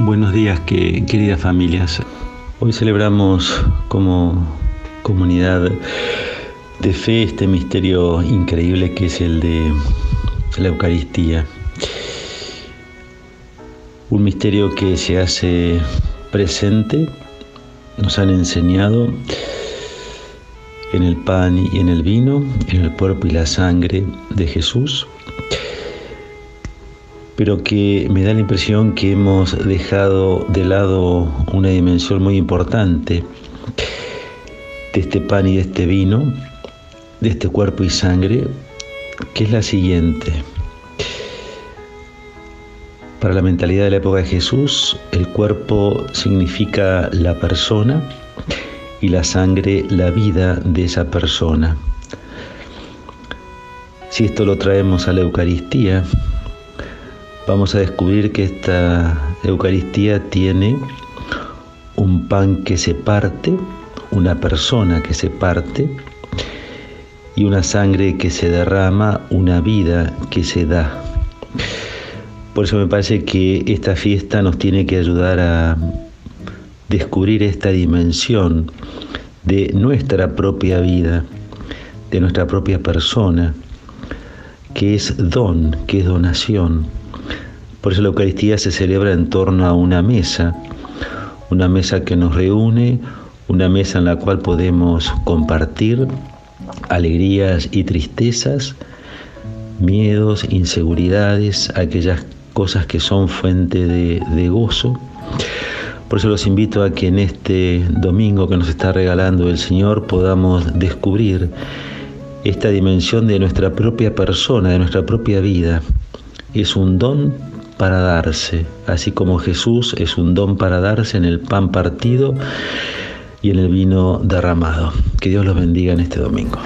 Buenos días, que, queridas familias. Hoy celebramos como comunidad de fe este misterio increíble que es el de la Eucaristía. Un misterio que se hace presente, nos han enseñado en el pan y en el vino, en el cuerpo y la sangre de Jesús, pero que me da la impresión que hemos dejado de lado una dimensión muy importante de este pan y de este vino, de este cuerpo y sangre, que es la siguiente. Para la mentalidad de la época de Jesús, el cuerpo significa la persona y la sangre la vida de esa persona. Si esto lo traemos a la Eucaristía, vamos a descubrir que esta Eucaristía tiene un pan que se parte, una persona que se parte y una sangre que se derrama, una vida que se da. Por eso me parece que esta fiesta nos tiene que ayudar a descubrir esta dimensión de nuestra propia vida, de nuestra propia persona, que es don, que es donación por eso la Eucaristía se celebra en torno a una mesa, una mesa que nos reúne, una mesa en la cual podemos compartir alegrías y tristezas, miedos, inseguridades, aquellas cosas que son fuente de, gozo. Por eso los invito a que en este domingo que nos está regalando el Señor podamos descubrir esta dimensión de nuestra propia persona, de nuestra propia vida. Es un don para darse, así como Jesús es un don para darse en el pan partido y en el vino derramado. Que Dios los bendiga en este domingo.